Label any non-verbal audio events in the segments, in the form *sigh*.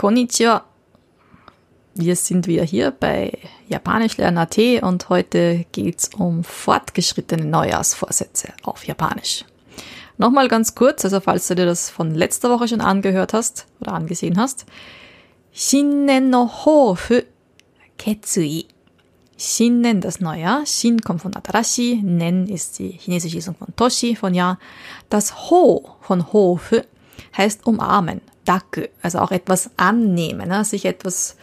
Konnichiwa. Wir sind wieder hier bei Japanisch lernen AT und heute geht's um fortgeschrittene Neujahrsvorsätze auf Japanisch. Nochmal ganz kurz, also falls du dir das von letzter Woche schon angehört hast oder angesehen hast. Shinnen no Hofu Ketsui. Shinnen das Neujahr. Shin kommt von Atarashi. Nen ist die chinesische Lesung von Toshi, von Jahr. Das Ho von Hofu heißt umarmen. Daku, also auch etwas annehmen, ne? sich etwas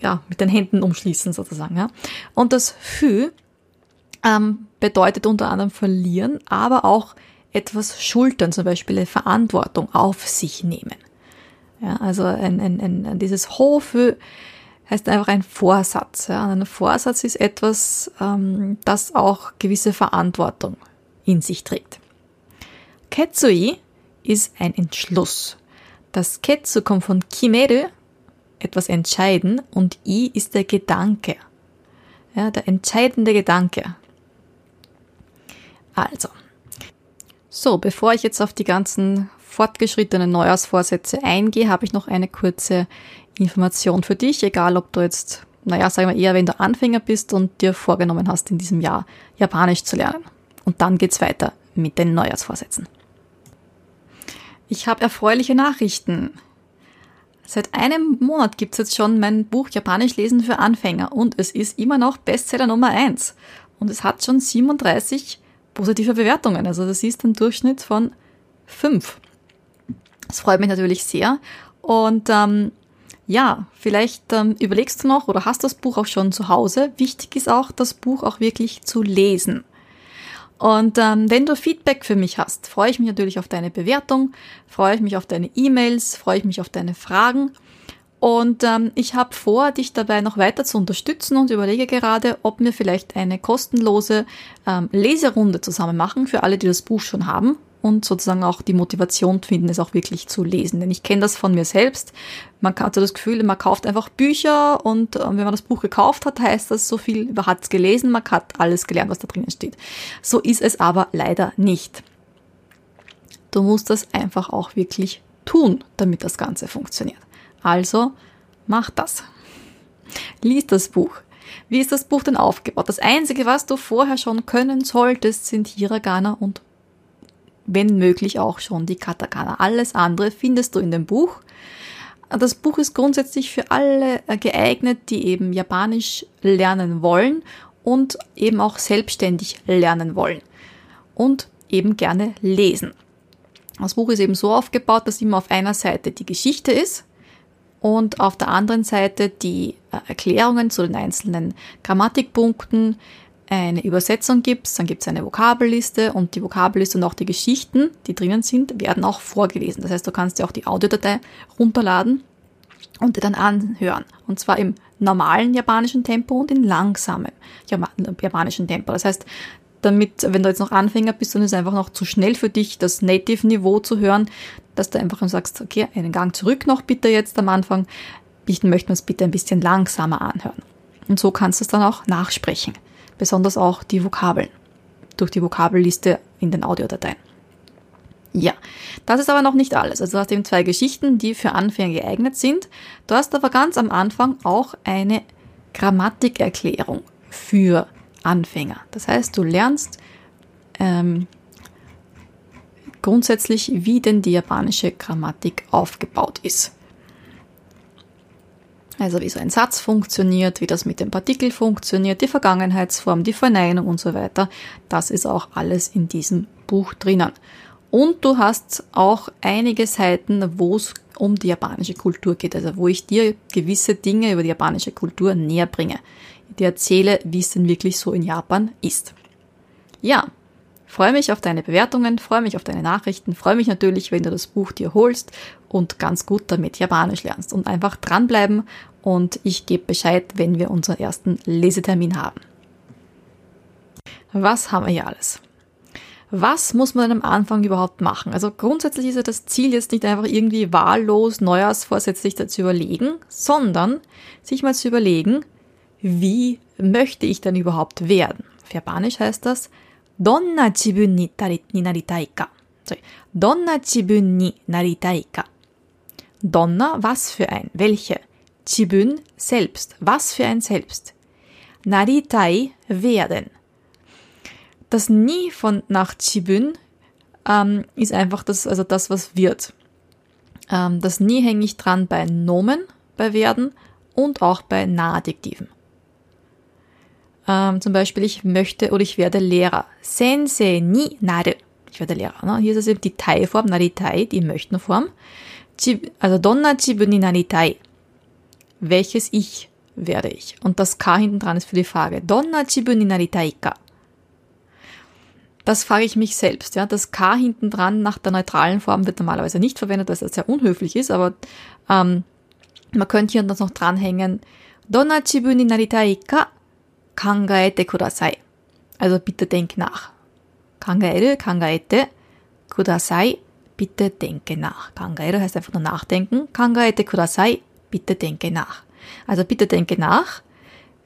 ja, mit den Händen umschließen sozusagen. Ja? Und das Fü ähm, bedeutet unter anderem verlieren, aber auch etwas schultern, zum Beispiel eine Verantwortung auf sich nehmen. Ja, also ein, ein, ein, dieses Hofü heißt einfach ein Vorsatz. Ja. Ein Vorsatz ist etwas, ähm, das auch gewisse Verantwortung in sich trägt. Ketsui ist ein Entschluss. Das Ketsu kommt von Kimeru, etwas entscheiden, und I ist der Gedanke. Ja, der entscheidende Gedanke. Also. So, bevor ich jetzt auf die ganzen fortgeschrittenen Neujahrsvorsätze eingehe, habe ich noch eine kurze Information für dich, egal ob du jetzt, naja, sagen wir eher, wenn du Anfänger bist und dir vorgenommen hast, in diesem Jahr Japanisch zu lernen. Und dann geht's weiter mit den Neujahrsvorsätzen. Ich habe erfreuliche Nachrichten. Seit einem Monat gibt's jetzt schon mein Buch Japanisch lesen für Anfänger und es ist immer noch Bestseller Nummer eins Und es hat schon 37 positive Bewertungen. Also das ist ein Durchschnitt von fünf. Das freut mich natürlich sehr. Und ähm, ja, vielleicht ähm, überlegst du noch oder hast das Buch auch schon zu Hause. Wichtig ist auch, das Buch auch wirklich zu lesen. Und ähm, wenn du Feedback für mich hast, freue ich mich natürlich auf deine Bewertung, freue ich mich auf deine E-Mails, freue ich mich auf deine Fragen. Und ähm, ich habe vor, dich dabei noch weiter zu unterstützen und überlege gerade, ob wir vielleicht eine kostenlose ähm, Leserunde zusammen machen für alle, die das Buch schon haben und sozusagen auch die Motivation finden, es auch wirklich zu lesen. Denn ich kenne das von mir selbst. Man hat so das Gefühl, man kauft einfach Bücher und äh, wenn man das Buch gekauft hat, heißt das so viel, man hat es gelesen, man hat alles gelernt, was da drinnen steht. So ist es aber leider nicht. Du musst das einfach auch wirklich tun, damit das Ganze funktioniert. Also mach das. Lies das Buch. Wie ist das Buch denn aufgebaut? Das Einzige, was du vorher schon können solltest, sind Hiragana und wenn möglich auch schon die Katakana. Alles andere findest du in dem Buch. Das Buch ist grundsätzlich für alle äh, geeignet, die eben Japanisch lernen wollen und eben auch selbstständig lernen wollen und eben gerne lesen. Das Buch ist eben so aufgebaut, dass immer auf einer Seite die Geschichte ist und auf der anderen Seite die äh, Erklärungen zu den einzelnen Grammatikpunkten, eine Übersetzung gibt, dann gibt es eine Vokabelliste und die Vokabelliste und auch die Geschichten, die drinnen sind, werden auch vorgelesen. Das heißt, du kannst dir auch die Audiodatei runterladen und dir dann anhören. Und zwar im normalen japanischen Tempo und in langsamem japanischen Tempo. Das heißt, damit, wenn du jetzt noch Anfänger bist und es einfach noch zu schnell für dich, das Native-Niveau zu hören, dass du einfach sagst, okay, einen Gang zurück noch bitte jetzt am Anfang. Ich möchte mir es bitte ein bisschen langsamer anhören. Und so kannst du es dann auch nachsprechen besonders auch die Vokabeln durch die Vokabelliste in den Audiodateien. Ja, das ist aber noch nicht alles. Also du hast eben zwei Geschichten, die für Anfänger geeignet sind. Du hast aber ganz am Anfang auch eine Grammatikerklärung für Anfänger. Das heißt, du lernst ähm, grundsätzlich, wie denn die japanische Grammatik aufgebaut ist. Also wie so ein Satz funktioniert, wie das mit dem Partikel funktioniert, die Vergangenheitsform, die Verneinung und so weiter. Das ist auch alles in diesem Buch drinnen. Und du hast auch einige Seiten, wo es um die japanische Kultur geht, also wo ich dir gewisse Dinge über die japanische Kultur näher bringe. Ich dir erzähle, wie es denn wirklich so in Japan ist. Ja, freue mich auf deine Bewertungen, freue mich auf deine Nachrichten, freue mich natürlich, wenn du das Buch dir holst und ganz gut damit Japanisch lernst und einfach dranbleiben und ich gebe Bescheid, wenn wir unseren ersten Lesetermin haben. Was haben wir hier alles? Was muss man am Anfang überhaupt machen? Also grundsätzlich ist ja das Ziel jetzt nicht einfach irgendwie wahllos Neujahrsvorsätze zu überlegen, sondern sich mal zu überlegen, wie möchte ich denn überhaupt werden? Auf Japanisch heißt das, Donna jibun ni naritai ka. Sorry. Donna jibun ni naritai ka. Donna, was für ein, welche. Chibun, selbst, was für ein Selbst. Naritai, werden. Das Nie von nach Chibun ähm, ist einfach das, also das, was wird. Ähm, das Nie hänge ich dran bei Nomen, bei werden und auch bei Nahadjektiven. Ähm, zum Beispiel, ich möchte oder ich werde Lehrer. Sensei ni naru. Ich werde Lehrer. Ne? Hier ist es eben die Tai-Form, naritai, die Möchtenform. Also, donna chibu ni naritai. Welches Ich werde ich? Und das K hinten dran ist für die Frage. Donna chibu ni naritai ka? Das frage ich mich selbst. Ja? Das K hinten dran nach der neutralen Form wird normalerweise nicht verwendet, weil es sehr unhöflich ist, aber ähm, man könnte hier das noch dranhängen. Donna chibu ni naritai ka kangaete kudasai. Also bitte denk nach. Kangaeru, kangaete, kudasai, bitte denke nach. Kangaeru heißt einfach nur nachdenken. Kangaete kudasai, bitte denke nach. Also bitte denke nach,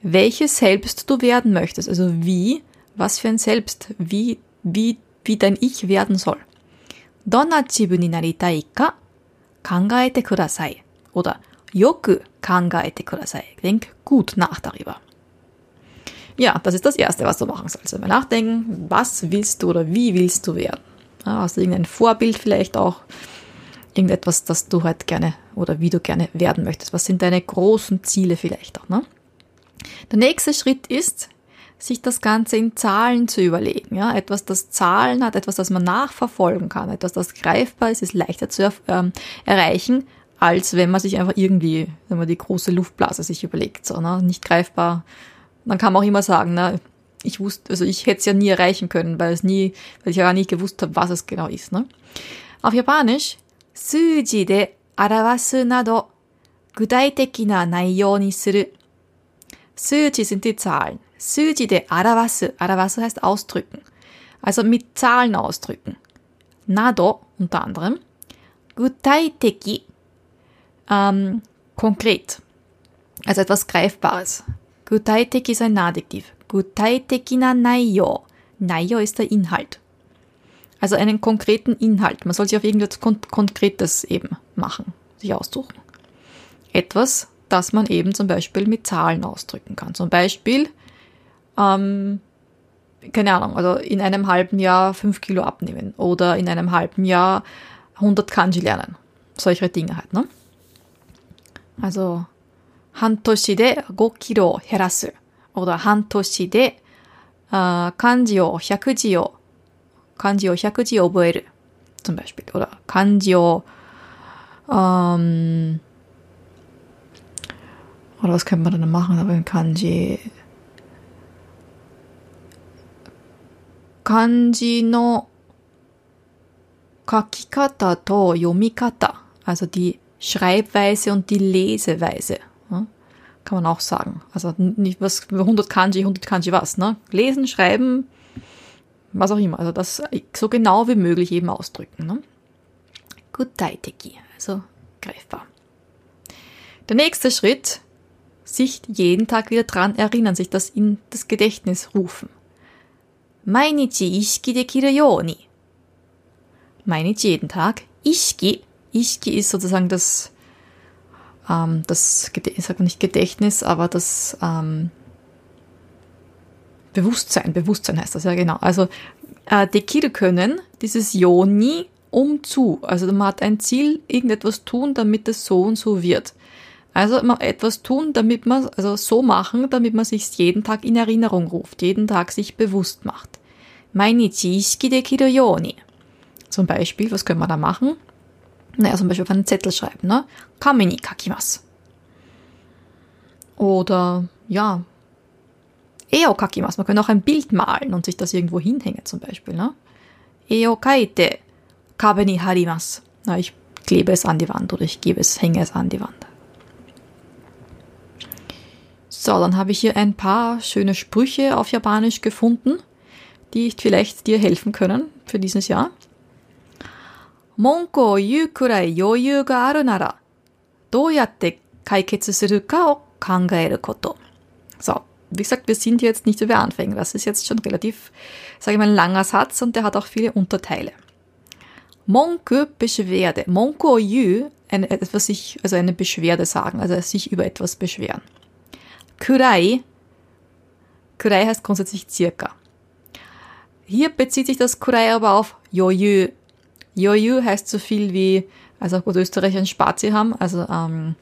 welches Selbst du werden möchtest. Also wie, was für ein Selbst, wie wie, wie dein Ich werden soll. Donna chibu ni naritai ka kangaete kudasai. Oder yoku kangaete kudasai. Denk gut nach darüber. Ja, das ist das Erste, was du machen sollst. Mal nachdenken, was willst du oder wie willst du werden? Hast du irgendein Vorbild vielleicht auch? Irgendetwas, das du halt gerne oder wie du gerne werden möchtest? Was sind deine großen Ziele vielleicht auch? Ne? Der nächste Schritt ist, sich das Ganze in Zahlen zu überlegen. Ja? Etwas, das Zahlen hat, etwas, das man nachverfolgen kann, etwas, das greifbar ist, ist leichter zu ähm, erreichen, als wenn man sich einfach irgendwie, wenn man die große Luftblase sich überlegt. So, ne? Nicht greifbar. Man kann auch immer sagen, ne? Ich wusste, also ich hätte es ja nie erreichen können, weil es nie, weil ich ja gar nicht gewusst habe, was es genau ist. Ne? Auf Japanisch, Suji de arawasu nado, gudaitekina na naiyou ni suru. Suji sind die Zahlen. Suji de arawasu. Arawasu heißt ausdrücken. Also mit Zahlen ausdrücken. Nado unter anderem. Gutaiteki. Ähm, konkret. Also etwas Greifbares. Gutaiteki ist ein Adjektiv. Gutaiteki na Naiyo. Naiyo ist der Inhalt. Also einen konkreten Inhalt. Man soll sich auf irgendetwas Kon Konkretes eben machen, sich aussuchen. Etwas, das man eben zum Beispiel mit Zahlen ausdrücken kann. Zum Beispiel, ähm, keine Ahnung, also in einem halben Jahr fünf Kilo abnehmen oder in einem halben Jahr 100 Kanji lernen. Solche Dinge halt, ne? Also, Hantoshi de 5 Kilo herasu ほど半年で、あ漢字を100字を、漢字を100字を覚える。その場所で、漢字を、うーん、おかんまだな、まだな、漢字。漢字の書き方と読み方。あ、そう、die Schreibweise und die Leseweise。Kann man auch sagen. Also nicht was 100 Kanji, 100 Kanji was, ne? Lesen, schreiben, was auch immer. Also das äh, so genau wie möglich eben ausdrücken, ne? Gudaiteki, also greifbar. Der nächste Schritt, sich jeden Tag wieder dran erinnern, sich das in das Gedächtnis rufen. Mainichi ishiki dekiru yoni. Mainichi jeden Tag. Ishiki, ishiki ist sozusagen das ähm, das, ich sage nicht Gedächtnis, aber das ähm, Bewusstsein. Bewusstsein heißt das ja genau. Also äh, dekiru können, dieses Yoni um zu. Also man hat ein Ziel, irgendetwas tun, damit es so und so wird. Also etwas tun, damit man, also so machen, damit man sich jeden Tag in Erinnerung ruft, jeden Tag sich bewusst macht. Mainichi ishiki dekiru yoni. Zum Beispiel, was können wir da machen? Naja, zum Beispiel auf einen Zettel schreiben, ne? Kame ni kakimasu. Oder, ja, Eo kakimasu. Man kann auch ein Bild malen und sich das irgendwo hinhängen, zum Beispiel, ne? Eo kaite kabe ni harimasu. Na, ich klebe es an die Wand oder ich gebe es, hänge es an die Wand. So, dann habe ich hier ein paar schöne Sprüche auf Japanisch gefunden, die vielleicht dir helfen können für dieses Jahr. Monko o yu kurai yoyu ga aru nara, do yatte kaiketsu suru ka o kangaeru koto. So, wie gesagt, wir sind jetzt nicht über Anfänge. Das ist jetzt schon relativ, sage ich mal, ein langer Satz und der hat auch viele Unterteile. Monku, Beschwerde. Monku yu, eine, etwas sich, also eine Beschwerde sagen, also sich über etwas beschweren. Kurai. Kurai heißt grundsätzlich circa. Hier bezieht sich das Kurai aber auf Yoyu. Yoyu heißt so viel wie, also auch gut Österreicher ein Spazi haben, also ähm,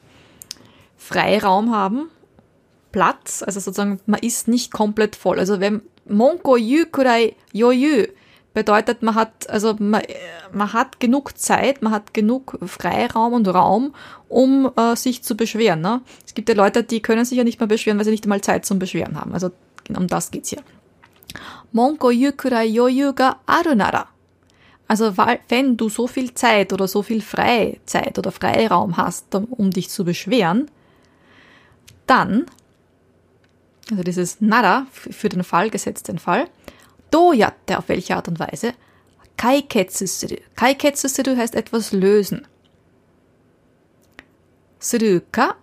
Freiraum haben, Platz, also sozusagen man ist nicht komplett voll. Also wenn Monko Yu Kurai Yoyu bedeutet, man hat, also man, man hat genug Zeit, man hat genug Freiraum und Raum, um äh, sich zu beschweren. Ne? Es gibt ja Leute, die können sich ja nicht mehr beschweren, weil sie nicht einmal Zeit zum Beschweren haben. Also genau um das geht's hier. Monko yukurai yoyu ga aru nara. Also wenn du so viel Zeit oder so viel Freizeit oder Freiraum hast, um dich zu beschweren, dann, also dieses Nada für den Fall, gesetzt den Fall, do dojatte auf welche Art und Weise, kai ketsu kaiketsusuru. Kaiketsusuru heißt etwas lösen. Suru ka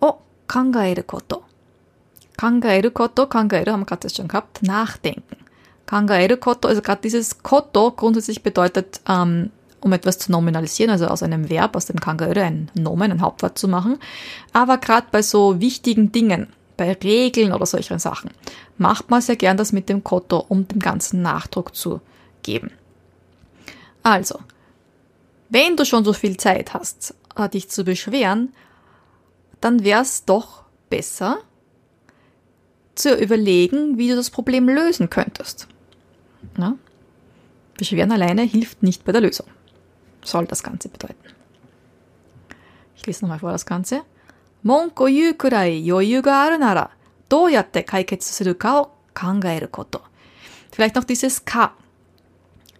o kangaeru koto. Kangaeru koto, kangaeru haben wir gerade schon gehabt, nachdenken. Kangaeru Koto, also gerade dieses Koto grundsätzlich bedeutet, ähm, um etwas zu nominalisieren, also aus einem Verb, aus dem Kangaeru ein Nomen, ein Hauptwort zu machen. Aber gerade bei so wichtigen Dingen, bei Regeln oder solchen Sachen, macht man sehr gern das mit dem Koto, um dem Ganzen Nachdruck zu geben. Also, wenn du schon so viel Zeit hast, äh, dich zu beschweren, dann wär's doch besser, zu überlegen, wie du das Problem lösen könntest. Na? Beschweren alleine hilft nicht bei der Lösung. Soll das Ganze bedeuten. Ich lese nochmal vor das Ganze. 文句言うくらい余裕があるなら、どうやって解決するかを考えること。Vielleicht noch dieses Ka.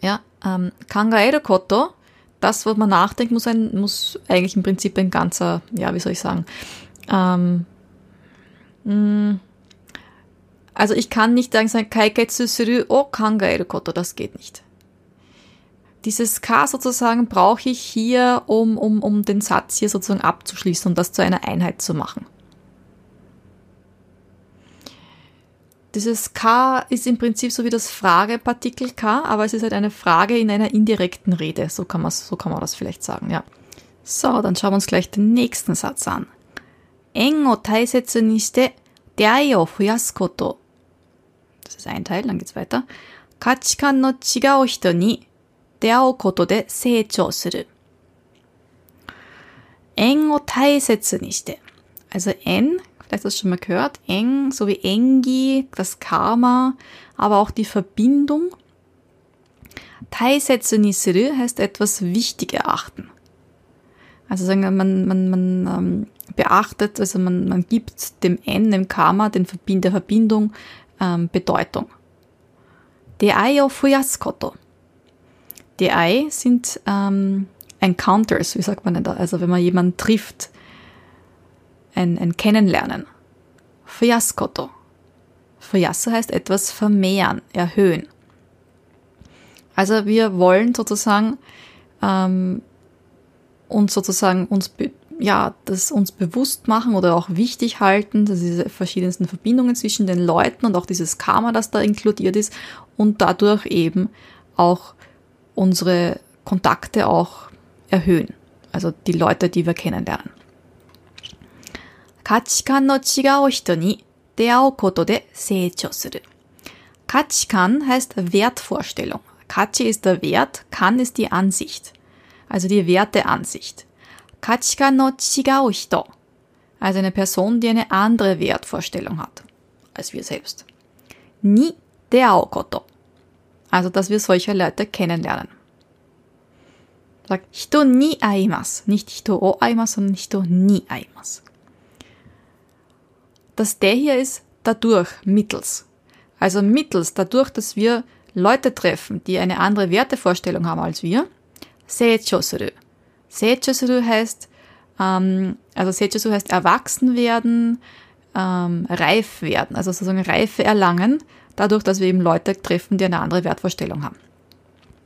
Ja, ähm, 考えること。Das, was man nachdenkt, muss ein, muss eigentlich im Prinzip ein ganzer, ja, wie soll ich sagen, ähm, mh, mm, also ich kann nicht sagen, kaiketsu suru o kangaeru koto, das geht nicht dieses K sozusagen brauche ich hier, um, um, um den Satz hier sozusagen abzuschließen und das zu einer Einheit zu machen. Dieses K ist im Prinzip so wie das Fragepartikel K, aber es ist halt eine Frage in einer indirekten Rede. So kann man, so kann man das vielleicht sagen, ja. So, dann schauen wir uns gleich den nächsten Satz an. En o taisetsu ni shite deai o fuyasu koto. Das ist ein Teil, dann geht's weiter. Kachikan no chigau hito ni 出会うことで成長する。eng を大切にして。Also en, vielleicht hast du es schon mal gehört, eng, so wie engi, das Karma, aber auch die Verbindung. Taisetsu ni suru heißt etwas wichtig erachten. Also sagen wir, man, man, man ähm, beachtet, also man, man gibt dem N, dem Karma, den Verbind der Verbindung ähm, Bedeutung. Deai o fuyaskoto. DI sind ähm, Encounters, wie sagt man denn da? Also wenn man jemanden trifft, ein, ein Kennenlernen. Fiaskoto. Fiasso heißt etwas vermehren, erhöhen. Also wir wollen sozusagen ähm, uns sozusagen uns ja das uns bewusst machen oder auch wichtig halten, dass diese verschiedensten Verbindungen zwischen den Leuten und auch dieses Karma, das da inkludiert ist und dadurch eben auch unsere Kontakte auch erhöhen. Also die Leute, die wir kennenlernen. 価値観の違う人に出会うことで成長する。価値観 heißt Wertvorstellung. Kachi ist der Wert, Kan ist die Ansicht. Also die Werteansicht. Kachika no chigao hito. Also eine Person, die eine andere Wertvorstellung hat als wir selbst. Ni deao koto. Also, dass wir solche Leute kennenlernen. Sagt hito ni aimas. Nicht hito o aimas, sondern hito ni aimas. Das der hier ist dadurch, mittels. Also mittels, dadurch, dass wir Leute treffen, die eine andere Wertevorstellung haben als wir, seijosuru suru heißt, ähm, also Seicho suru heißt erwachsen werden, ähm, reif werden, also sozusagen Reife erlangen dadurch, dass wir eben Leute treffen, die eine andere Wertvorstellung haben.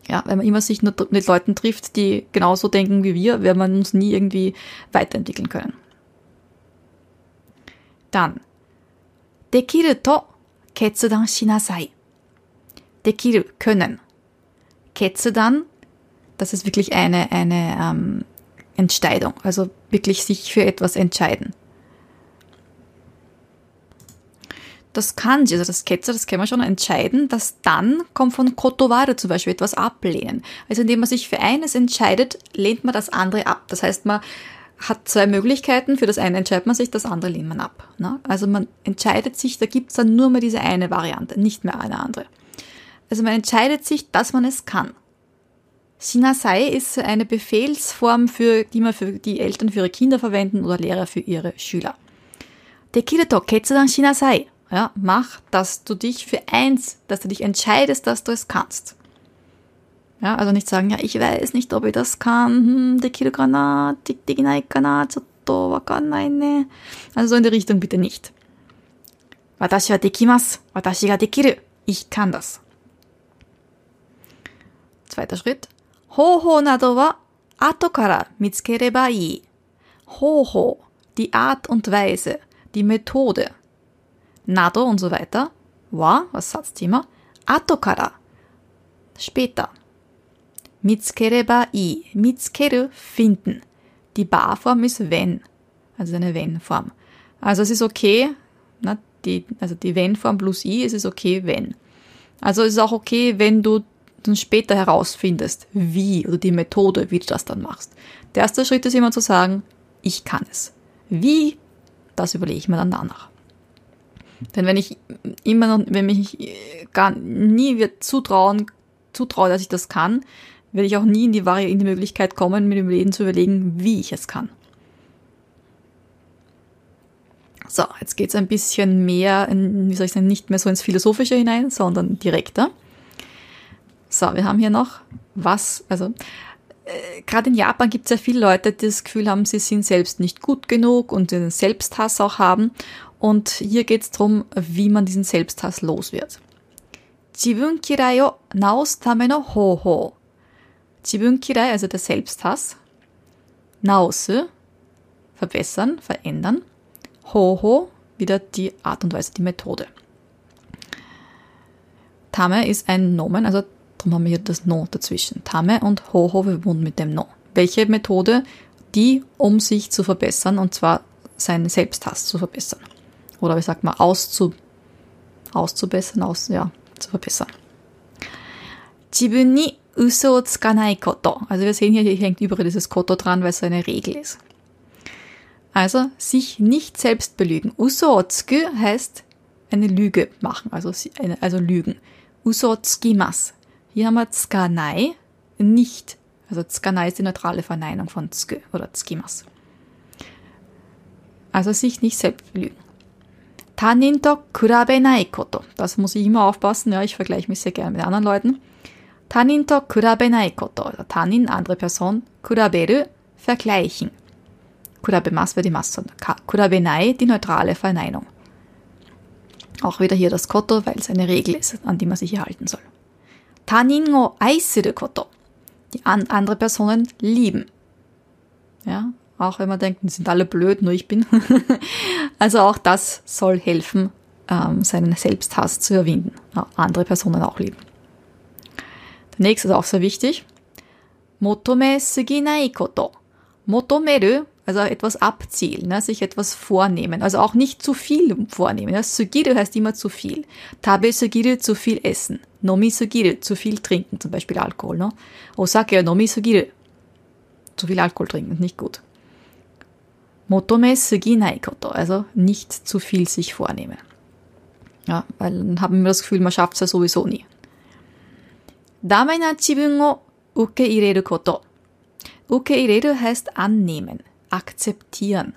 Ja, wenn man immer sich nur mit Leuten trifft, die genauso denken wie wir, werden wir uns nie irgendwie weiterentwickeln können. Dann, dekiru to ketsudan shinasai. Dekiru, können. Ketsudan, das ist wirklich eine, eine, ähm, Entscheidung, also wirklich sich für etwas entscheiden. Das Kanji, also das Ketzer, das kennen wir schon, entscheiden, das dann kommt von Kotoware zum Beispiel, etwas ablehnen. Also indem man sich für eines entscheidet, lehnt man das andere ab. Das heißt, man hat zwei Möglichkeiten, für das eine entscheidet man sich, das andere lehnt man ab. Ne? Also man entscheidet sich, da gibt's dann nur mehr diese eine Variante, nicht mehr eine andere. Also man entscheidet sich, dass man es kann. Shinasai ist eine Befehlsform, für, die man für die Eltern für ihre Kinder verwenden oder Lehrer für ihre Schüler. Dekiru to ketsudan shinasai. Ja, mach, dass du dich für eins, dass du dich entscheidest, dass du es kannst. Ja, also nicht sagen, ja, ich weiß nicht, ob ich das kann, hm, dekiru kana, dekinai kana, chotto wakanai ne. Also so in die Richtung bitte nicht. Watashi wa dekimasu, watashi ga dekiru. Ich kann das. Zweiter Schritt. Hoho nado wa ato kara mitsukereba ii. Hoho, die Art und Weise, die Methode. Nado und so weiter. Wa, was Satzthema. Ato kara, später. Mitsukereba ii. Mitsukeru, finden. Die Barform ist wenn, also eine wenn-Form. Also es ist okay, na, die, also die wenn-Form plus i, es ist okay, wenn. Also es ist auch okay, wenn du dann später herausfindest, wie oder die Methode, wie du das dann machst. Der erste Schritt ist immer zu sagen, ich kann es. Wie, das überlege ich mir dann danach. Denn wenn ich immer noch, wenn mich gar nie wird zutrauen, zutraue, dass ich das kann, werde ich auch nie in die, Vari in die Möglichkeit kommen, mir im Leben zu überlegen, wie ich es kann. So, jetzt geht es ein bisschen mehr, in, wie soll ich sagen, nicht mehr so ins Philosophische hinein, sondern direkter. So, wir haben hier noch was, also äh, gerade in Japan gibt es ja viele Leute, die das Gefühl haben, sie sind selbst nicht gut genug und den Selbsthass auch haben. Und hier geht es darum, wie man diesen Selbsthass los wird. Jibun kirai o naos tame no hoho. Jibun kirai, also der Selbsthass. Naosu, verbessern, verändern. Hoho, wieder die Art und Weise, die Methode. Tame ist ein Nomen, also Darum haben wir hier das No dazwischen. Tame und Hoho verbunden mit dem No. Welche Methode? Die, um sich zu verbessern, und zwar seinen Selbsthass zu verbessern. Oder wie sagt man, auszu, auszubessern, aus, ja, zu verbessern. Also wir sehen hier, hier hängt überall dieses Koto dran, weil es eine Regel ist. Also sich nicht selbst belügen. Uso o tsuku heißt eine Lüge machen, also, also lügen. Uso o tsukimas hier haben wir Tskanai, nicht. Also Tskanai ist die neutrale Verneinung von Tske oder Tskimas. Also sich nicht selbst belügen. Tanin to kurabenai koto. Das muss ich immer aufpassen, ja, ich vergleiche mich sehr gerne mit anderen Leuten. Tanin to kurabenai koto. Also Tanin, andere Person. Kuraberu, vergleichen. Kurabemas wäre die Masse. Kurabenai, die neutrale Verneinung. Auch wieder hier das Koto, weil es eine Regel ist, an die man sich hier halten soll. Tanin o aisuru koto. Die an andere Personen lieben. Ja, auch wenn man denkt, die sind alle blöd, nur ich bin. *laughs* also auch das soll helfen, ähm, seinen Selbsthass zu überwinden. Andere Personen auch lieben. Der nächste ist auch sehr wichtig. Motome suginai koto. Motomeru also etwas abzielen, ne? sich etwas vornehmen. Also auch nicht zu viel vornehmen. Ja? Sugiru heißt immer zu viel. Tabe sugiru, zu viel essen. Nomi sugiru, zu viel trinken, zum Beispiel Alkohol. Ne? Osake nomi sugiru, zu viel Alkohol trinken, nicht gut. Motome suginai koto, also nicht zu viel sich vornehmen. Ja, weil dann haben wir das Gefühl, man schafft es ja sowieso nie. Dame na jibun o ukeireru koto. Ukeireru heißt annehmen akzeptieren.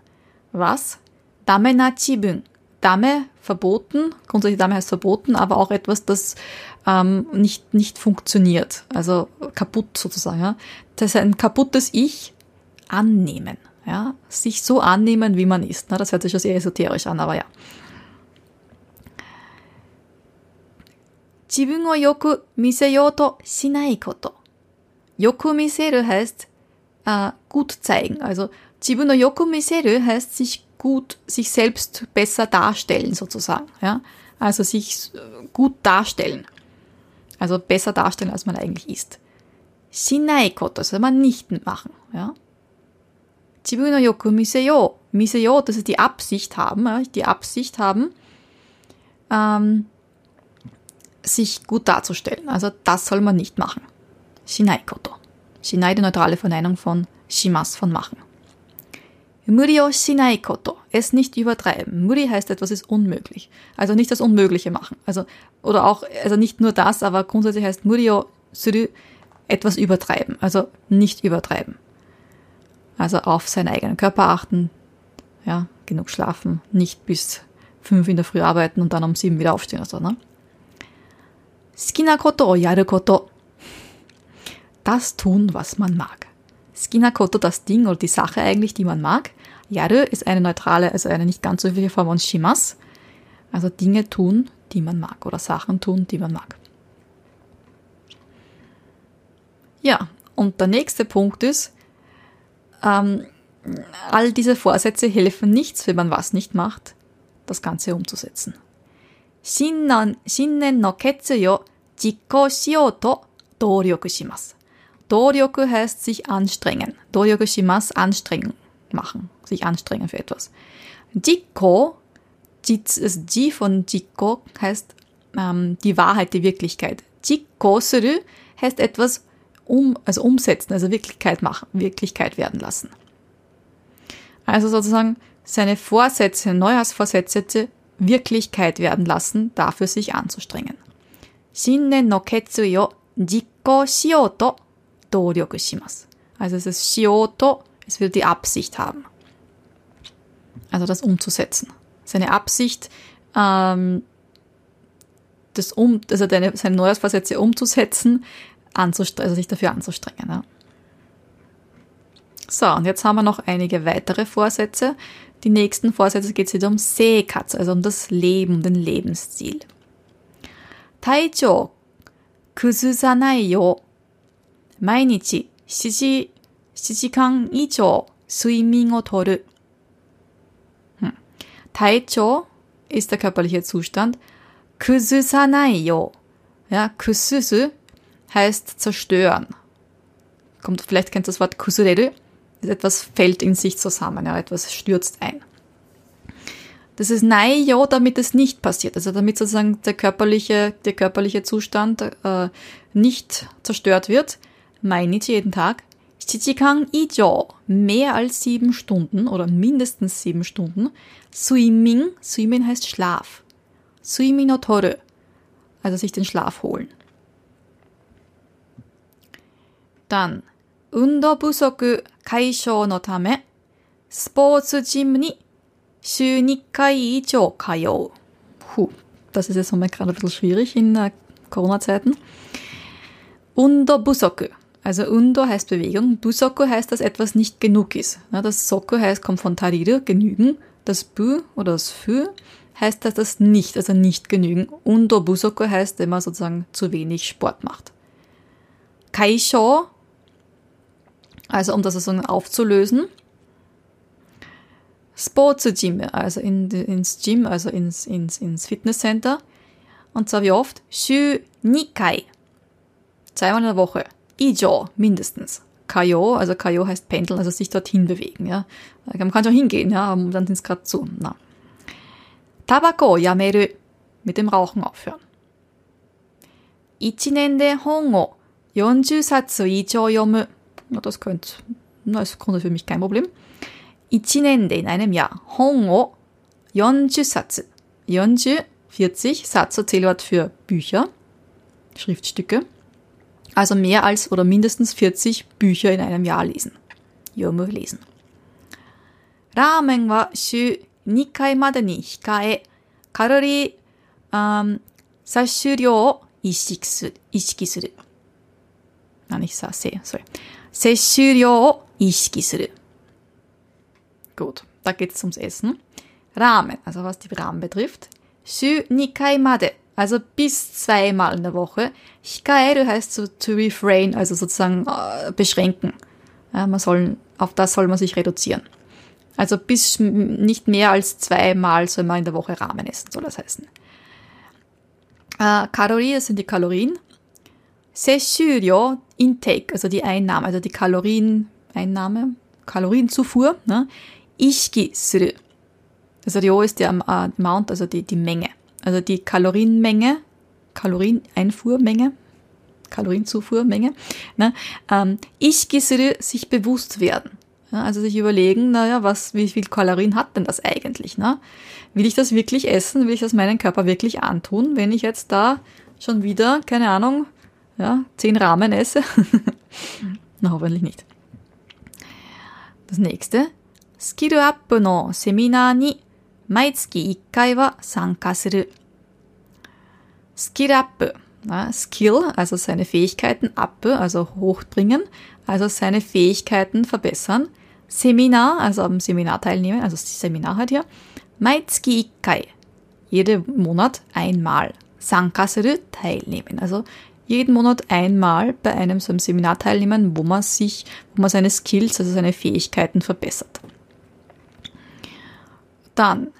Was? Dame na chibun. Dame verboten, grundsätzlich Dame heißt verboten, aber auch etwas, das ähm, nicht, nicht funktioniert. Also kaputt sozusagen. Ja? Das ist ein kaputtes Ich annehmen. Ja? Sich so annehmen, wie man ist. Ne? Das hört sich schon sehr esoterisch an, aber ja. yoku Yoku miseru heißt äh, gut zeigen. Also 自分のよく見せる heißt sich gut, sich selbst besser darstellen sozusagen. Ja? Also sich gut darstellen. Also besser darstellen, als man eigentlich ist. Shinai koto, soll man nicht machen. Ja? Jibu no yoku miseyo. Miseyo, das ist die Absicht haben, ja, die Absicht haben, ähm, sich gut darzustellen. Also das soll man nicht machen. Shinai koto. Shinai, die neutrale Verneinung von shimas, von machen. Muri o shinai koto. Es nicht übertreiben. Muri heißt etwas ist unmöglich. Also nicht das Unmögliche machen. Also, oder auch, also nicht nur das, aber grundsätzlich heißt Muri o suru etwas übertreiben. Also nicht übertreiben. Also auf seinen eigenen Körper achten. Ja, genug schlafen. Nicht bis fünf in der Früh arbeiten und dann um sieben wieder aufstehen oder so, ne? Skina koto o yaru koto. Das tun, was man mag. Skinakoto das Ding oder die Sache eigentlich, die man mag. Yaru ist eine neutrale, also eine nicht ganz so übliche Form von Shimas. Also Dinge tun, die man mag oder Sachen tun, die man mag. Ja, und der nächste Punkt ist, ähm, all diese Vorsätze helfen nichts, wenn man was nicht macht, das Ganze umzusetzen. Shinnen no ketsu yo jikko shio to doryoku shimasu. Doryoku heißt sich anstrengen. Doryoku shimasu, anstrengen, machen, sich anstrengen für etwas. Jikko, jitsu ist also Ji von Jikko heißt ähm, die Wahrheit, die Wirklichkeit. Jikko suru heißt etwas um, also umsetzen, also Wirklichkeit machen, Wirklichkeit werden lassen. Also sozusagen seine Vorsätze, Neujahrsvorsätze Wirklichkeit werden lassen, dafür sich anzustrengen. Shinne no ketsu yo jikko shio to also es ist shioto, es will die Absicht haben. Also das umzusetzen. Seine Absicht, ähm, das um, also deine, seine Neujahrsvorsätze umzusetzen, anzustrengen, also sich dafür anzustrengen. Ja. So, und jetzt haben wir noch einige weitere Vorsätze. Die nächsten Vorsätze geht es wieder um Seekatz, also um das Leben, den Lebensstil. Taichou kuzusanai yo. 毎日7時、7時間以上睡眠をとる。Hm. Taichou ist der körperliche Zustand. Kuzusanai yo. Ja, kususu heißt zerstören. Kommt, vielleicht kennt ihr das Wort kusureru etwas fällt in sich zusammen, ja, etwas stürzt ein. Das ist Naiyo, damit es nicht passiert, also damit sozusagen der körperliche, der körperliche Zustand äh, nicht zerstört wird. Mainichi jeden Tag. Shichikang Ijo, mehr als sieben Stunden oder mindestens sieben Stunden. Suimin, Suimin heißt Schlaf. Suimin no toru, also sich den Schlaf holen. Dann 運動不足解消のため、スポーツジムに週2回以上通う. Puh, das ist jetzt mal gerade ein bisschen schwierig in äh, Corona-Zeiten. Undo Busoku. Also Undo heißt Bewegung. Busoku heißt, dass etwas nicht genug ist. Das Soku heißt, kommt von Tariru, genügen. Das Bu oder das Fü heißt, dass das nicht, also nicht genügen. Undo Busoku heißt, wenn man sozusagen zu wenig Sport macht. Kaisho also um das sozusagen aufzulösen. Sports Gym, also in, ins Gym, also ins, ins, ins Fitnesscenter. Und zwar wie oft? Shu Nikai. Zweimal in der Woche. Ijo mindestens. Kayo, also Kayo heißt pendeln, also sich dorthin bewegen. Ja. Man kann schon hingehen, ja, dann sind es gerade zu. Na. Tabako yameru, mit dem Rauchen aufhören. Ichinen de hongo, 40 satsu ijo yomu. Na, das könnte, na, ist grundsätzlich für mich kein Problem. Ichinen de in einem Jahr, hongo, 40 satsu. 40, 40, Satsu Zählwort für Bücher, Schriftstücke. Also mehr als oder mindestens 40 Bücher in einem Jahr lesen. Yomu lesen. Ramen wa shu nikai made ni hikae, kalori ähm, sashuryo ishiki suru. Na, nicht sase, sorry. Seshuryo o ishiki suru. Gut, da geht es ums Essen. Ramen, also was die Ramen betrifft. Shu nikai made also bis zweimal in der Woche. Hikaeru heißt so to refrain, also sozusagen äh, beschränken. Ja, man soll, auf das soll man sich reduzieren. Also bis nicht mehr als zweimal soll man in der Woche Ramen essen, soll das heißen. Äh, Kalorien sind die Kalorien. Seshuryo, Intake, also die Einnahme, also die Kalorieneinnahme, Kalorienzufuhr, ne? Ishiki suru. Also Ryo ist der äh, Amount, also die, die Menge Also die Kalorienmenge, Kalorieneinfuhrmenge, Kalorienzufuhrmenge. Ne? Ähm, Ishiki suru, sich bewusst werden. Ja, also sich überlegen, naja, was, wie viel Kalorien hat denn das eigentlich? Ne? Will ich das wirklich essen? Will ich das meinem Körper wirklich antun, wenn ich jetzt da schon wieder, keine Ahnung, ja, zehn Rahmen esse? *laughs* Na, hoffentlich nicht. Das nächste. スキルアップのセミナーに 毎月1回は参加する。Skill up. Skill, also seine Fähigkeiten up, also hochbringen, also seine Fähigkeiten verbessern. Seminar, also am Seminar teilnehmen, also das Seminar halt hier. Maitsuki ikkai. Jeden Monat einmal. Sankasuru teilnehmen. Also jeden Monat einmal bei einem so einem Seminar teilnehmen, wo man sich, wo man seine Skills, also seine Fähigkeiten verbessert. Dann,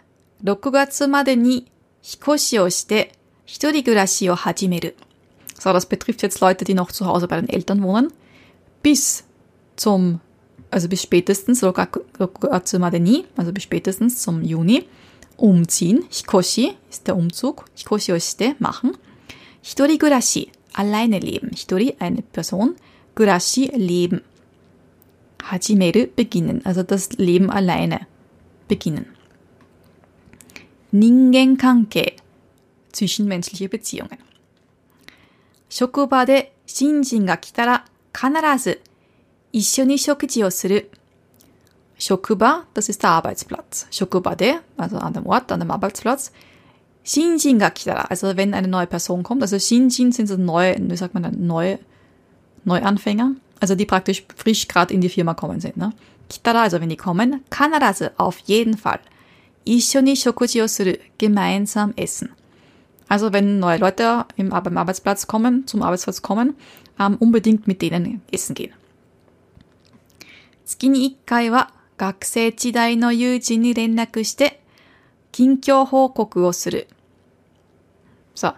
6月までに引っ越しをして一人暮らしを始める. So, das betrifft jetzt Leute, die noch zu Hause bei den Eltern wohnen. Bis zum, also bis spätestens, 6月までに, also bis spätestens zum Juni, umziehen. Hikoshi ist der Umzug. Hikoshiをして, machen. 一人暮らし, alleine leben. Hitori, eine Person. Gurashi, leben. Hajimeru, beginnen. Also das Leben alleine beginnen. 人間関係 zwischenmenschliche Beziehungen. 職場で新人が来たら必ず一緒に食事をする。Shokuba, das ist der Arbeitsplatz. Shokuba de, also an dem Ort, an dem Arbeitsplatz. Shinjin ga kitara, also wenn eine neue Person kommt. Also Shinjin sind so neue, wie sagt man, neue Neuanfänger. Also die praktisch frisch gerade in die Firma kommen sind. Ne? Kitara, also wenn die kommen, kanarazu, auf jeden Fall. Ishoni gemeinsam essen. Also wenn neue Leute im, beim Arbeitsplatz kommen, zum Arbeitsplatz kommen, ähm, unbedingt mit denen essen gehen. Tsukini. So,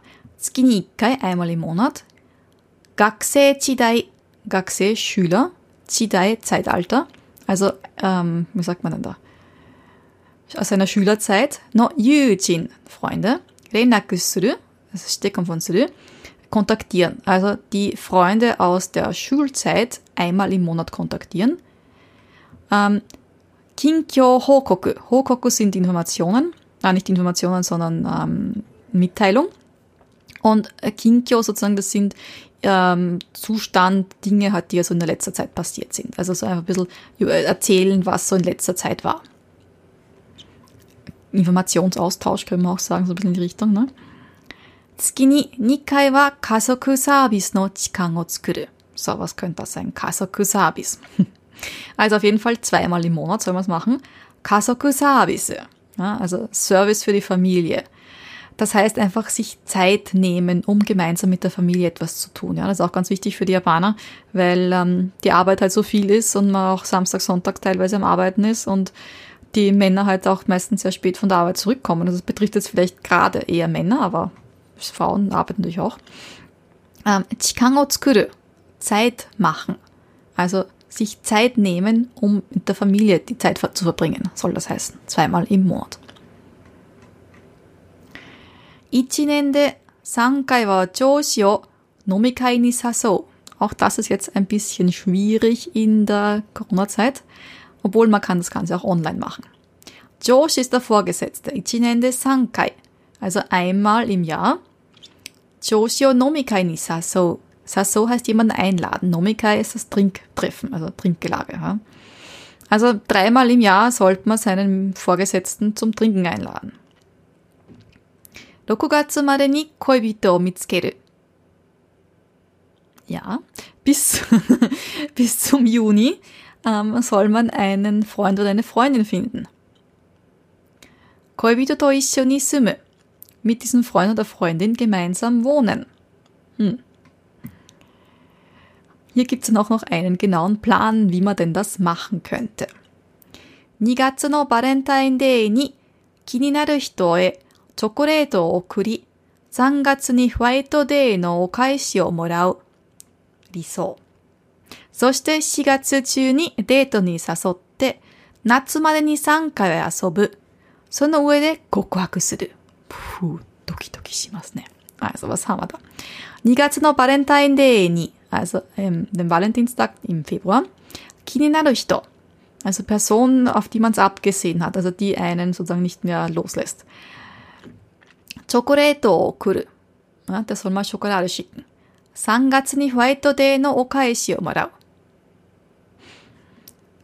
einmal im Monat. Gakusei Schüler, Chidai Zeitalter. Also, ähm, wie sagt man denn da? Aus seiner Schülerzeit, no Yujin, Freunde, renaku suru, das Stecken von suru, kontaktieren. Also die Freunde aus der Schulzeit einmal im Monat kontaktieren. Ähm, Kinkyo Hokoku. Hokoku sind Informationen, äh, nicht Informationen, sondern ähm, Mitteilung. Und Kinkyo sozusagen, das sind ähm, Zustand, Dinge hat, die also in der letzter Zeit passiert sind. Also so einfach ein bisschen erzählen, was so in letzter Zeit war. Informationsaustausch, können wir auch sagen, so ein bisschen in die Richtung, ne? 月に2回は家族サービスの時間を作る. So, was könnte das sein? Kasoku-Service. *laughs* Also auf jeden Fall zweimal im Monat soll man es machen. Kasoku-Service. Ja, also Service für die Familie. Das heißt einfach sich Zeit nehmen, um gemeinsam mit der Familie etwas zu tun. Ja, das ist auch ganz wichtig für die Japaner, weil ähm, die Arbeit halt so viel ist und man auch Samstag, Sonntag teilweise am Arbeiten ist und die Männer halt auch meistens sehr spät von der Arbeit zurückkommen. Also das betrifft jetzt vielleicht gerade eher Männer, aber Frauen arbeiten natürlich auch. Ähm, Chikan tsukuru, Zeit machen. Also sich Zeit nehmen, um mit der Familie die Zeit zu verbringen, soll das heißen. Zweimal im Monat. 一年で3回は上司を飲み会に誘う. Auch das ist jetzt ein bisschen schwierig in der Corona-Zeit obwohl man kann das Ganze auch online machen. Josh ist der Vorgesetzte. Ichinende Sankai. Also einmal im Jahr. Joshio Nomikai ni Saso. Saso heißt jemanden einladen. Nomikai ist das Trinktreffen, also Trinkgelage. Ja. Also dreimal im Jahr sollte man seinen Vorgesetzten zum Trinken einladen. 6月までに恋人を見つける. Ja, bis, *laughs* bis zum Juni ähm, soll man einen Freund oder eine Freundin finden. Koibito to issho ni sumu. Mit diesem Freund oder Freundin gemeinsam wohnen. Hm. Hier gibt es dann auch noch einen genauen Plan, wie man denn das machen könnte. 2月のバレンタインデーに気になる人へチョコレートを送り、3月にホワイトデーのお返しをもらう。理想。 そして4月中にデートに誘って、夏までに3回遊ぶ。その上で告白する。puh, ドキドキしますね。Also, was haben wir da? 2月のバレンタインデーに、also ähm, den Valentinstag im Februar, 気になる人、also Personen, auf die man es abgesehen hat, also die einen sozusagen nicht mehr loslässt. チョコレートを送る。Ja, das soll mal Schokolade schicken. 3月にホワイトデーのお返しをもらう。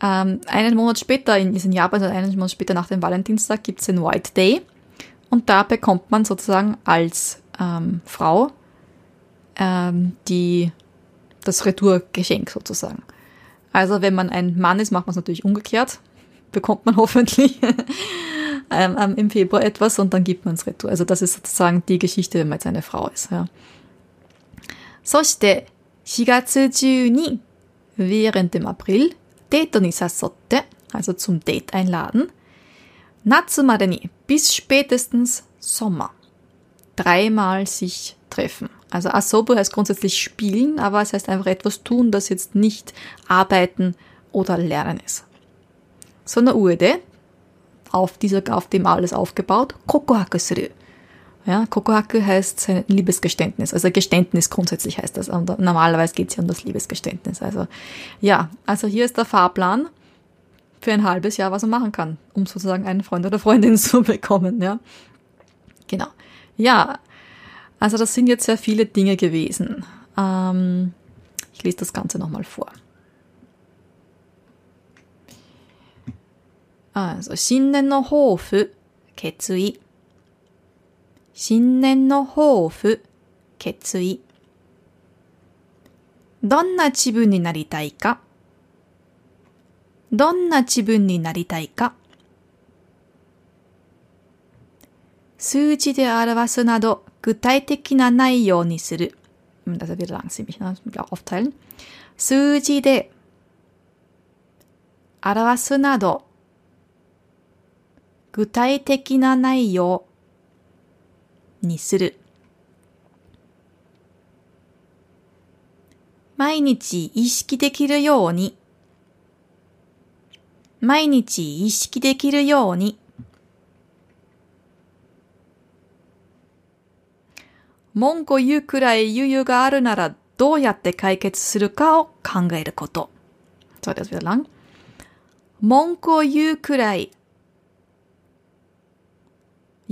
Ähm, einen Monat später, in, ist in Japan, also einen Monat später nach dem Valentinstag, gibt's den White Day. Und da bekommt man sozusagen als ähm, Frau ähm, die, das Retourgeschenk sozusagen. Also wenn man ein Mann ist, macht man es natürlich umgekehrt. Bekommt man *laughs* hoffentlich ähm, ähm, im Februar etwas und dann gibt man es retour. Also das ist sozusagen die Geschichte, wenn man jetzt eine Frau ist. Ja. そして、4月中に、während dem April, Date-Nisasotte, also zum Date einladen. Natsu Madani, bis spätestens Sommer. Dreimal sich treffen. Also Asobu heißt grundsätzlich spielen, aber es heißt einfach etwas tun, das jetzt nicht arbeiten oder lernen ist. So Uede, auf, dieser, auf dem alles aufgebaut, Kokohakusuru. Ja, Kokohaku heißt ein Liebesgeständnis. Also Geständnis grundsätzlich heißt das. Und normalerweise geht es ja um das Liebesgeständnis. Also ja, also hier ist der Fahrplan für ein halbes Jahr, was man machen kann, um sozusagen einen Freund oder Freundin *laughs* zu bekommen. Ja, genau. Ja, also das sind jetzt sehr viele Dinge gewesen. Ähm, ich lese das Ganze nochmal vor. Also, 新年の抱負、決意。 新年の抱負、決意。どんな自分になりたいか？どんな自分になりたいか？数字で表すなど具体的な内容にする。数字で表すなど具体的な内容にする。毎日意識できるように。毎日意識できるように。文句言うくらい余裕があるならどうやって解決するかを考えること。So, das wieder lang. 文句を言うくらい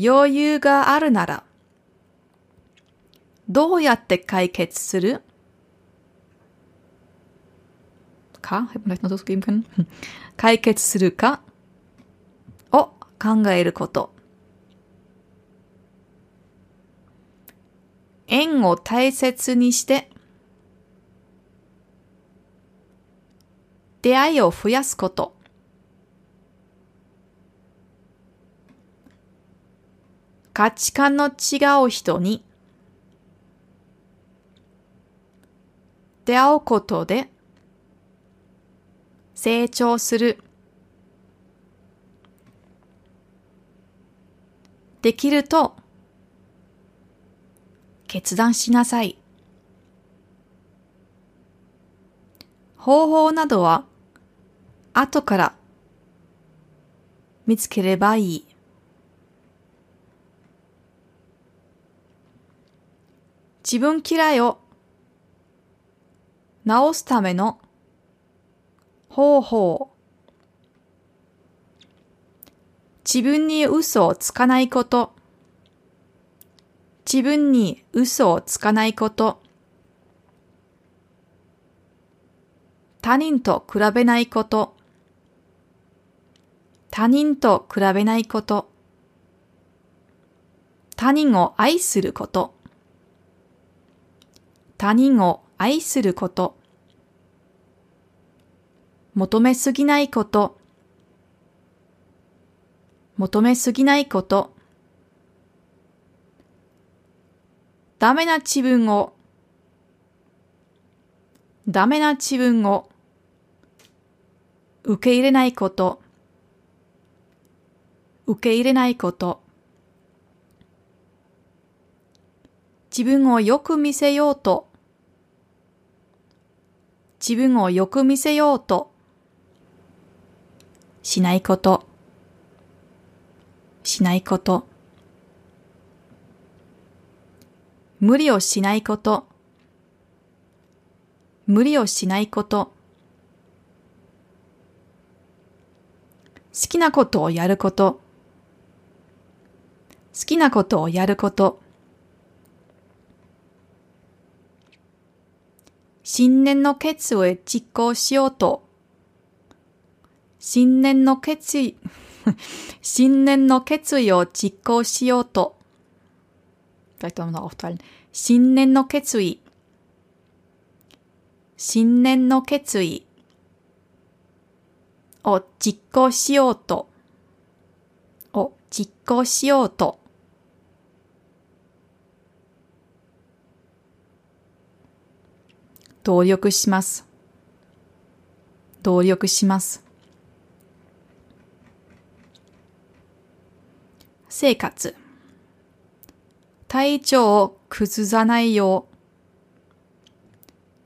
余裕があるならどうやって解決する？か？*laughs* 解決するか？を考えること。縁を大切にして出会いを増やすこと。価値観の違う人に出会うことで成長する。できると決断しなさい。方法などは後から見つければいい。自分嫌いを直すための方法。自分に嘘をつかないこと。自分に嘘をつかないこと。他人と比べないこと。他人と比べないこと。他人を愛すること。他人を愛すること。求めすぎないこと。求めすぎないこと。ダメな自分を、ダメな自分を受け入れないこと。受け入れないこと。自分をよく見せようと自分をよく見せようとしないこと。しないこと。無理をしないこと。無理をしないこと。好きなことをやること。好きなことをやること。新年の決意を実行しようと。新年の決意。*laughs* 新年の決意を実行しようと。新年の決意。新年の決意。を実行しようと。を実行しようと。努力します。努力します。生活。体調を崩さないよう。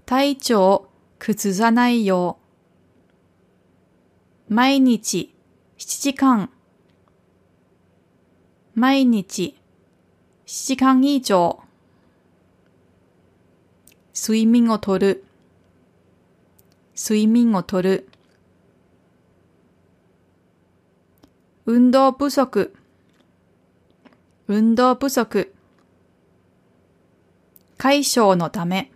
体調を崩さないよう。毎日7時間。毎日7時間以上。睡眠をとる。睡眠をとる。運動不足。運動不足。解消のため。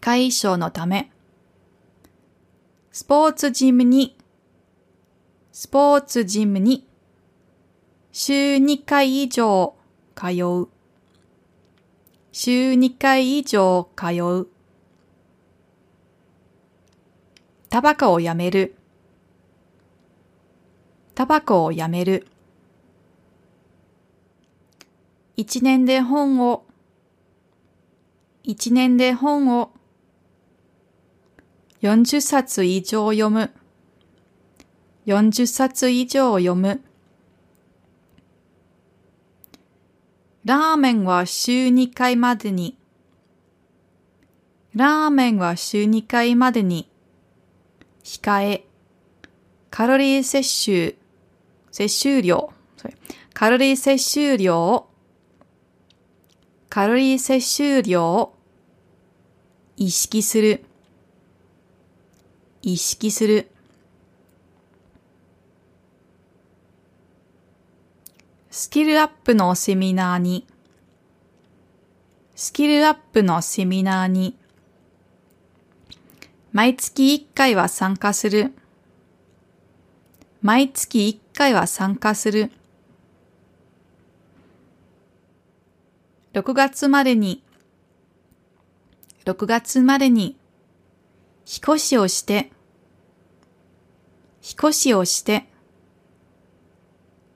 解消のため。スポーツジムに、スポーツジムに、週2回以上通う。週2回以上通う。タバコをやめる。タバコをやめる。一年で本を、一年で本を、40冊以上読む。40冊以上読む。ラーメンは週2回までに。ラーメンは週2回までに。控え。カロリー摂取、摂取量。カロリー摂取量をカロリー摂取量を意識する。意識する。スキルアップのセミナーに、スキルアップのセミナーに、毎月1回は参加する。毎月1回は参加する。6月までに、6月までに、引っ越しをして、引っ越しをして、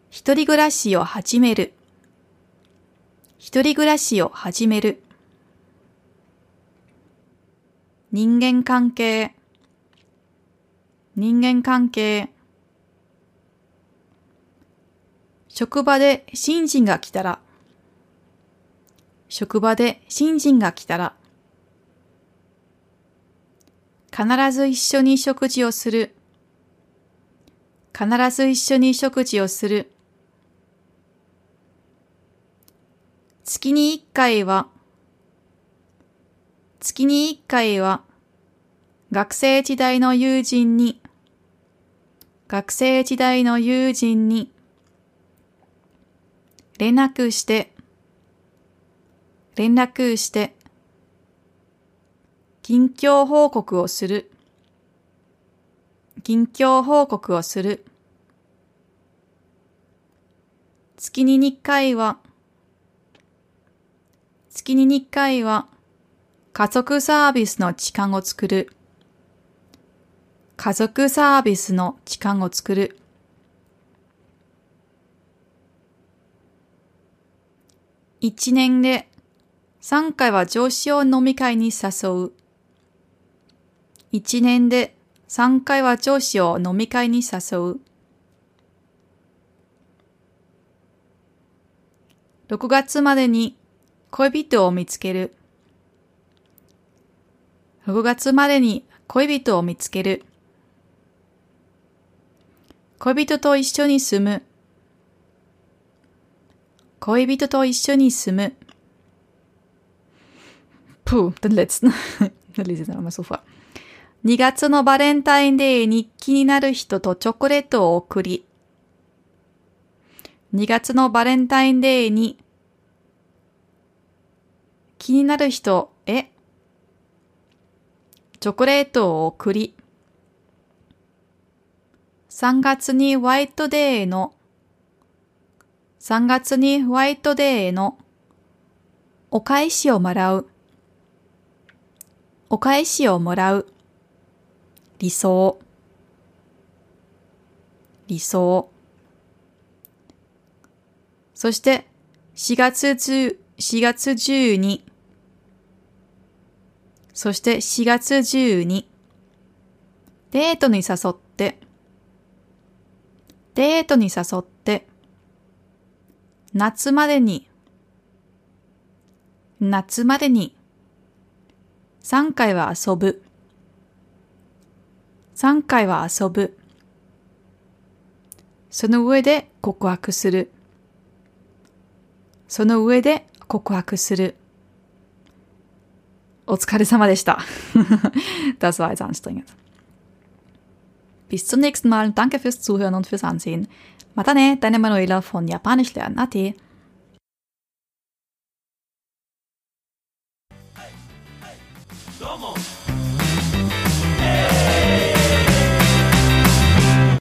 一人暮らしを始める。一人暮らしを始める。人間関係。人間関係。職場で新人が来たら。職場で新人が来たら。必ず一緒に食事をする。必ず一緒に食事をする。月に一回は、月に一回は、学生時代の友人に、学生時代の友人に、連絡して、連絡して、近況報告をする、近況報告をする。月に2回は、月に2回は家族サービスの時間を作る。家族サービスの時間を作る。一年で3回は上司を飲み会に誘う。一年で3回は上司を飲み会に誘う。6月までに恋人を見つける。6月までに恋人を見つける。恋人と一緒に住む。恋人と一緒に住む。Puh, den letzten. *laughs* da lese ich dann nochmal so vor. 2月のバレンタインデーに気になる人とチョコレートを送り。2月のバレンタインデーに気になる人へチョコレートを送り。3月にホワイトデーの3月にホワイトデーのお返しをもらう。お返しをもらう。理想。理想。そして、4月10、4月12。そして4月12。デートに誘って。デートに誘って。夏までに。夏までに。3回は遊ぶ。3回は遊ぶ。その上で告白する。その上で告白する。お疲れ様でした。das war jetzt anstrengend. Bis zum nächsten Mal. Danke fürs Zuhören und fürs Ansehen. Matane, deine Manuela von Japanisch lernen.at.